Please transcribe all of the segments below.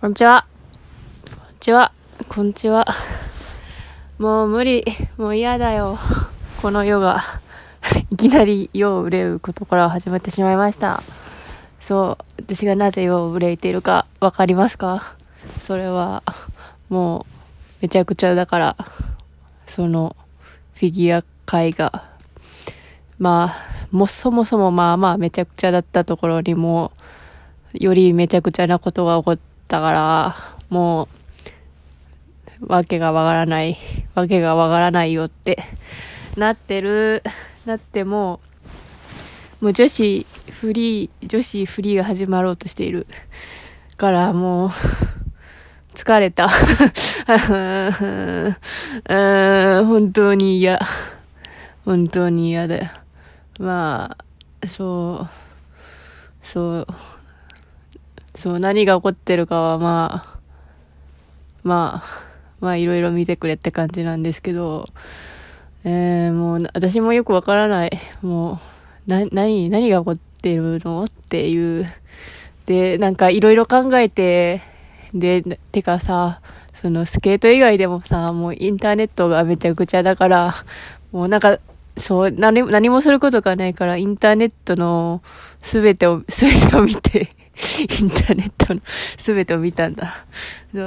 こんにちは。こんにちは。こんにちは。もう無理。もう嫌だよ。この世が。いきなり世を憂うことから始まってしまいました。そう。私がなぜ世を憂いているかわかりますか？それは、もう、めちゃくちゃだから、その、フィギュア界が、まあ、もうそもそもまあまあめちゃくちゃだったところにも、よりめちゃくちゃなことが起こってたから、もう、わけがわからない、わけがわからないよって、なってる、なっても、もう女子フリー、女子フリーが始まろうとしている。からもう、疲れた。本当に嫌。本当に嫌だよ。まあ、そう、そう、そう、何が起こってるかはまあ、まあ、まあいろいろ見てくれって感じなんですけど、えー、もう私もよくわからない。もう、な、何、何が起こってるの？っていう。で、なんかいろいろ考えて、で、てかさ、そのスケート以外でもさ、もうインターネットがめちゃくちゃだから、もうなんか、そう、何も、何もすることがないから、インターネットのすべてを、すべてを見て、インターネットの すべてを見たんだ。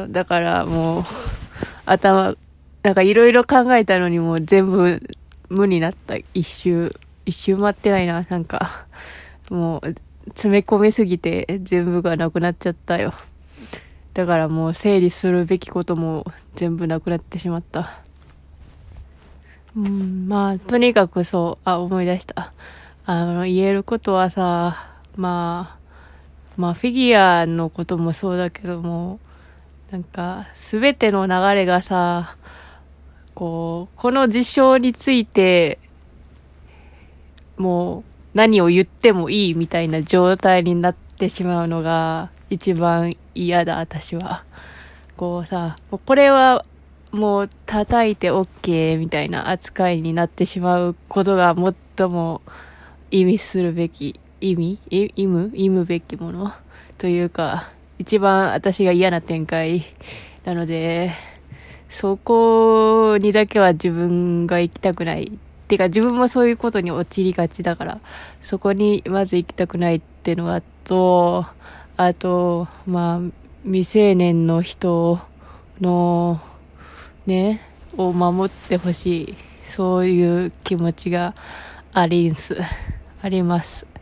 だからもう、頭、なんかいろいろ考えたのにもう全部無になった。一周、一周回ってないな、なんか。もう、詰め込みすぎて全部がなくなっちゃったよ。だからもう整理するべきことも全部なくなってしまった。うん、まあ、とにかくそう、あ、思い出した。あの、言えることはさ、まあ、まあ、フィギュアのこともそうだけども、なんか、すべての流れがさ、こう、この事象について、もう、何を言ってもいいみたいな状態になってしまうのが、一番嫌だ、私は。こうさ、これはもう叩いて OK みたいな扱いになってしまうことが最も意味するべき、意味？い意味？意味べきもの？というか、一番私が嫌な展開なので、そこにだけは自分が行きたくない。てか自分もそういうことに陥りがちだから、そこにまず行きたくないっていうのはと、あと、まあ、未成年の人の、ね、を守ってほしい。そういう気持ちがありんす。あります。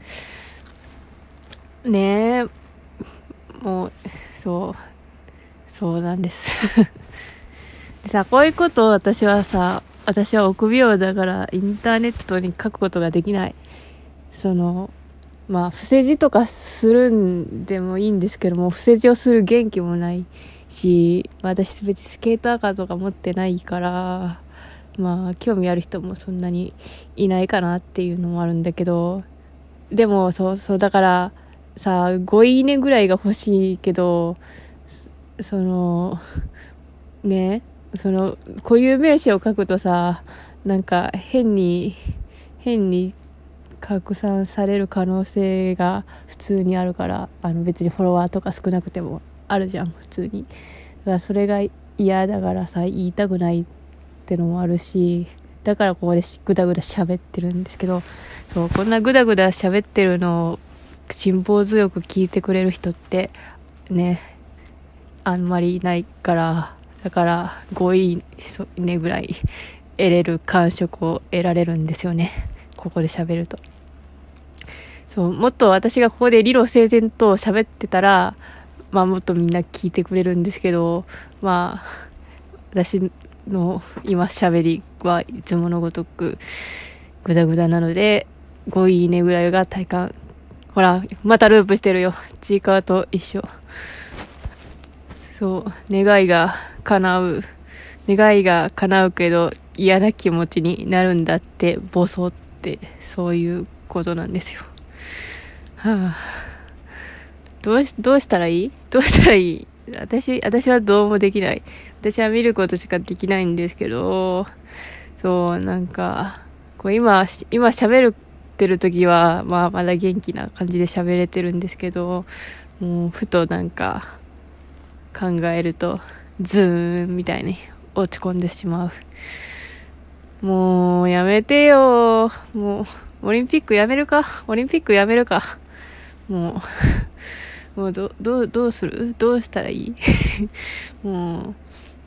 ねえ、もう、そう、そうなんです。でさ、こういうことを私はさ、私は臆病だからインターネットに書くことができない。その、まあ、伏せ字とかするんでもいいんですけども、伏せ字をする元気もないし、私別にスケートアカーとか持ってないから、まあ、興味ある人もそんなにいないかなっていうのもあるんだけど、でも、そう、そう、だから、さ、5いいねぐらいが欲しいけど、その、ね、その、固有名詞を書くとさ、なんか変に、変に拡散される可能性が普通にあるから、あの別にフォロワーとか少なくてもあるじゃん、普通に。だからそれが嫌だからさ、言いたくないってのもあるし、だからここでぐだぐだ喋ってるんですけど、そう、こんなぐだぐだ喋ってるのを辛抱強く聞いてくれる人って、ね、あんまりいないから、だから5いいねぐらい得れる感触を得られるんですよね。ここで喋ると。そう、もっと私がここで理路整然と喋ってたら、まあもっとみんな聞いてくれるんですけど、まあ、私の今喋りはいつものごとくグダグダなので、5いいねぐらいが体感。ほら、またループしてるよ。ちいかわと一緒。そう、願いが叶う。願いが叶うけど嫌な気持ちになるんだって、ボソって、そういうことなんですよ。はあ、どうし、どうしたらいい？どうしたらいい？私、私はどうもできない。私は見ることしかできないんですけど、そう、なんか、こう今、今喋るってる時は、まあまだ元気な感じで喋れてるんですけど、もうふとなんか、考えると、ズーンみたいに落ち込んでしまう。もう、やめてよ。もう、オリンピックやめるか。オリンピックやめるか。もう、もうど、どう、どうする？どうしたらいい？も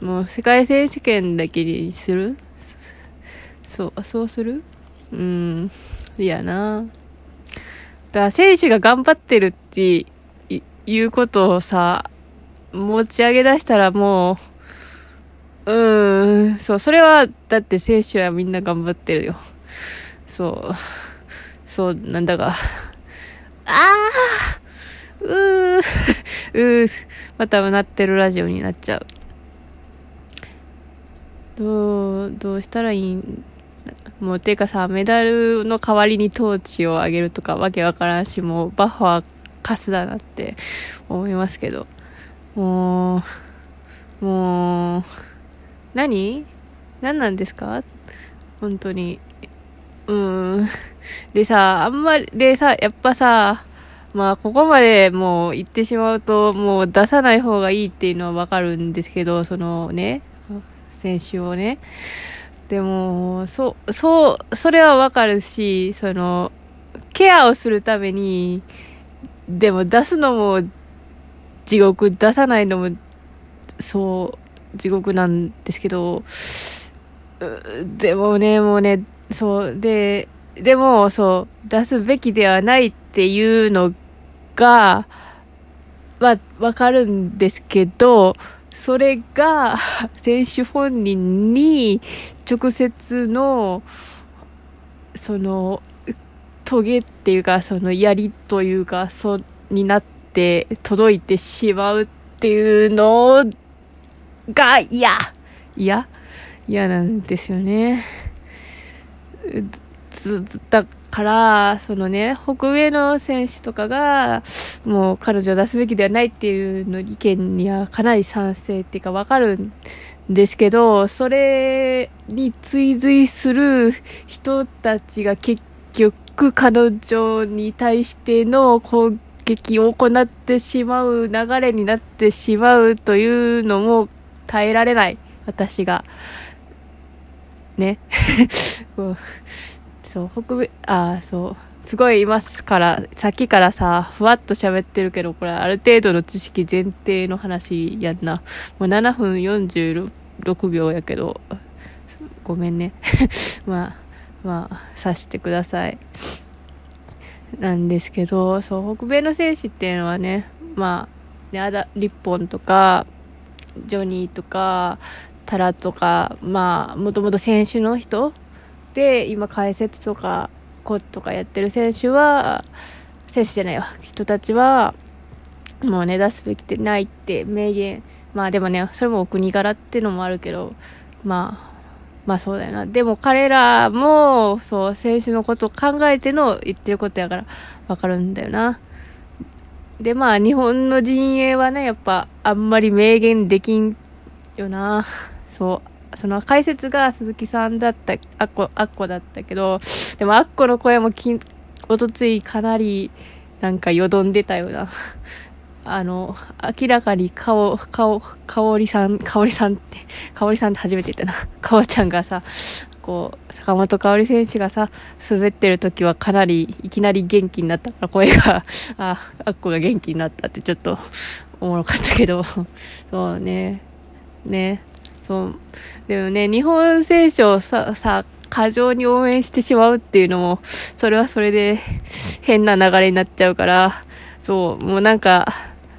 う、もう世界選手権だけにする？そう、そうする？うん、いやな。だから選手が頑張ってるっていうことをさ、持ち上げ出したらもう、うーん、そう、それは、だって選手はみんな頑張ってるよ。そう、そうなんだが、ああうー、うー、またうなってるラジオになっちゃう。どう、どうしたらいいんもう、ていうかさ、メダルの代わりにトーチをあげるとかわけわからんし、もう、バッファーカスだなって思いますけど。もう、もう、何？何なんですか？本当に。うん。でさ、あんまり、でさ、やっぱさ、まあ、ここまでもう言ってしまうと、もう出さない方がいいっていうのはわかるんですけど、そのね、選手をね。でも、そう、そう、それはわかるし、その、ケアをするために、でも出すのも地獄、出さないのも、そう、地獄なんですけど、でもね、もうね、そう、で、でも、そう、出すべきではないっていうのが、は、わかるんですけど、それが、選手本人に直接の、その、トゲっていうか、その槍というか、そう、になって届いてしまうっていうのが嫌嫌嫌なんですよね。だから、そのね、北米の選手とかが、もう彼女を出すべきではないっていうの意見にはかなり賛成っていうかわかるんですけど、それに追随する人たちが結局彼女に対しての攻撃を行ってしまう流れになってしまうというのも耐えられない。私が。ね。そう、北米、あ、そう。すごいいますから、さっきからさ、ふわっと喋ってるけど、これある程度の知識前提の話やんな。もう7分46秒やけど、ごめんね。まあ、まあ、さしてください。なんですけど、そう、北米の選手っていうのはね、まあ、ね、アダ、リッポンとか、ジョニーとか、タラとか、まあ、もともと選手の人で、今解説とか、コとかやってる選手は、選手じゃないわ、人たちは、もうね、出すべきでないって明言。まあでもね、それもお国柄っていうのもあるけど、まあ、まあそうだよな。でも彼らも、そう、選手のことを考えての言ってることやからわかるんだよな。で、まあ日本の陣営はね、やっぱあんまり明言できんよな。そう。その解説が鈴木さんだった、あっこ、あっこだったけど、でもあっこの声もきおとついかなりなんかよどんでたような。あの、明らかに顔、顔、かおりさん、かおりさんって、かおりさんって初めて言ったな。かおちゃんがさ、こう、坂本香織選手がさ、滑ってる時はかなり、いきなり元気になったから、声が、あ、あっこが元気になったってちょっと、おもろかったけど、そうね、ね、そう、でもね、日本選手をさ、さ、過剰に応援してしまうっていうのも、それはそれで変な流れになっちゃうから、そう、もうなんか、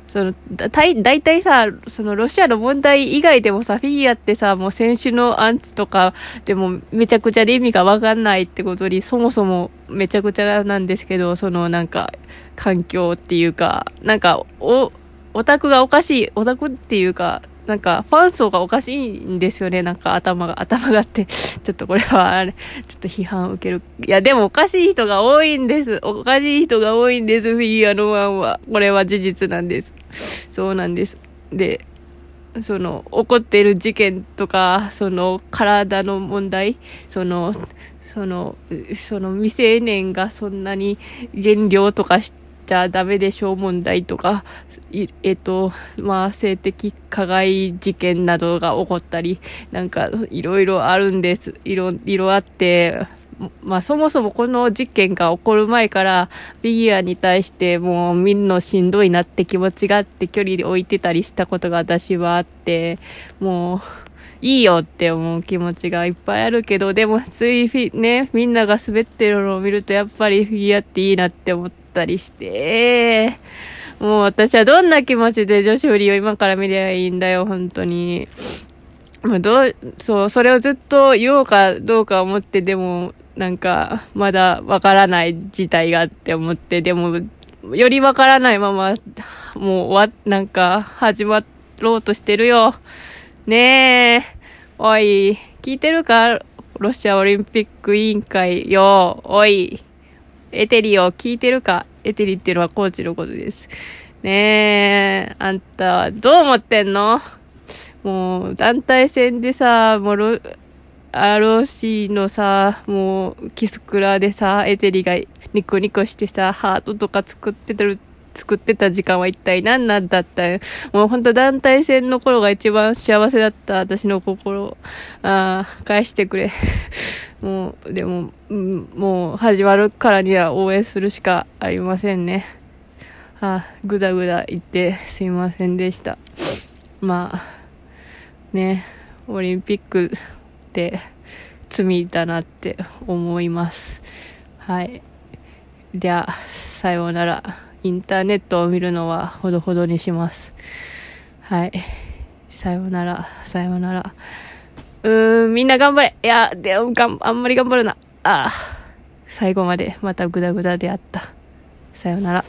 その、だ、大体さ、そのロシアの問題以外でもさ、フィギュアってさ、もう選手のアンチとかでもめちゃくちゃで意味がわかんないってことに、そもそもめちゃくちゃなんですけど、そのなんか、環境っていうか、なんか、お、オタクがおかしい、オタクっていうか、なんか、ファン層がおかしいんですよね。なんか、頭が、頭があって。ちょっとこれは、あれ、ちょっと批判を受ける。いや、でもおかしい人が多いんです。おかしい人が多いんです。フィギュアのワンは。これは事実なんです。そうなんです。で、その、起こっている事件とか、その、体の問題、その、その、その未成年がそんなに減量とかしてちゃダメでしょう問題とか、えっと、まあ、性的加害事件などが起こったり、なんか、いろいろあるんです。いろ、いろあって、まあ、そもそもこの事件が起こる前から、フィギュアに対してもう見るのしんどいなって気持ちがあって距離で置いてたりしたことが私はあって、もう、いいよって思う気持ちがいっぱいあるけど、でもつい、ね、みんなが滑ってるのを見るとやっぱりフィギュアっていいなって思ったりして、もう私はどんな気持ちで女子振りを今から見ればいいんだよ、本当に。もうどう、そう、それをずっと言おうかどうか思って、でも、なんか、まだわからない事態がって思って、でも、よりわからないまま、もうわ、なんか、始まろうとしてるよ。ねえ。おい、聞いてるか？ロシアオリンピック委員会よ。おい。エテリを聞いてるか？エテリっていうのはコーチのことです。ねえ、あんた、どう思ってんの？もう、団体戦でさ、もう、ROC のさ、もう、キスクラでさ、エテリがニコニコしてさ、ハートとか作ってる、作ってた時間は一体何なんだった？もうほんと団体戦の頃が一番幸せだった私の心。ああ、返してくれ。もう、でも、もう始まるからには応援するしかありませんね。ああ、ぐだぐだ言ってすいませんでした。まあ、ね、オリンピックって罪だなって思います。はい。じゃあ、さようなら。インターネットを見るのはほどほどにします。はい。さようなら、さようなら。うーん、みんな頑張れ。いや、でも、がん、あんまり頑張るな。ああ。最後までまたグダグダであった。さようなら。